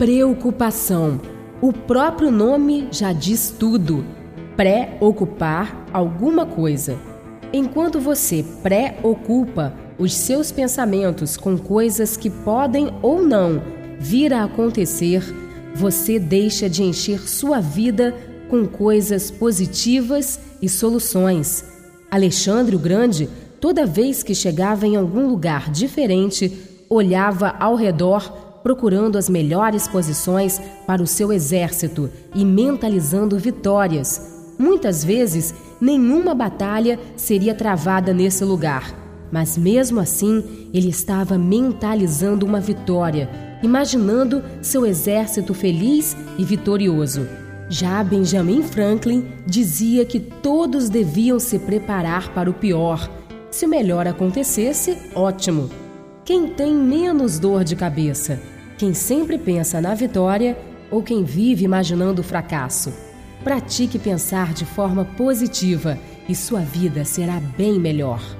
Preocupação. O próprio nome já diz tudo. Pré-ocupar alguma coisa. Enquanto você preocupa os seus pensamentos com coisas que podem ou não vir a acontecer, você deixa de encher sua vida com coisas positivas e soluções. Alexandre o Grande, toda vez que chegava em algum lugar diferente, olhava ao redor procurando as melhores posições para o seu exército e mentalizando vitórias. Muitas vezes, nenhuma batalha seria travada nesse lugar, mas mesmo assim, ele estava mentalizando uma vitória, imaginando seu exército feliz e vitorioso. Já Benjamin Franklin dizia que todos deviam se preparar para o pior. Se o melhor acontecesse, ótimo. Quem tem menos dor de cabeça? Quem sempre pensa na vitória ou quem vive imaginando o fracasso? Pratique pensar de forma positiva e sua vida será bem melhor.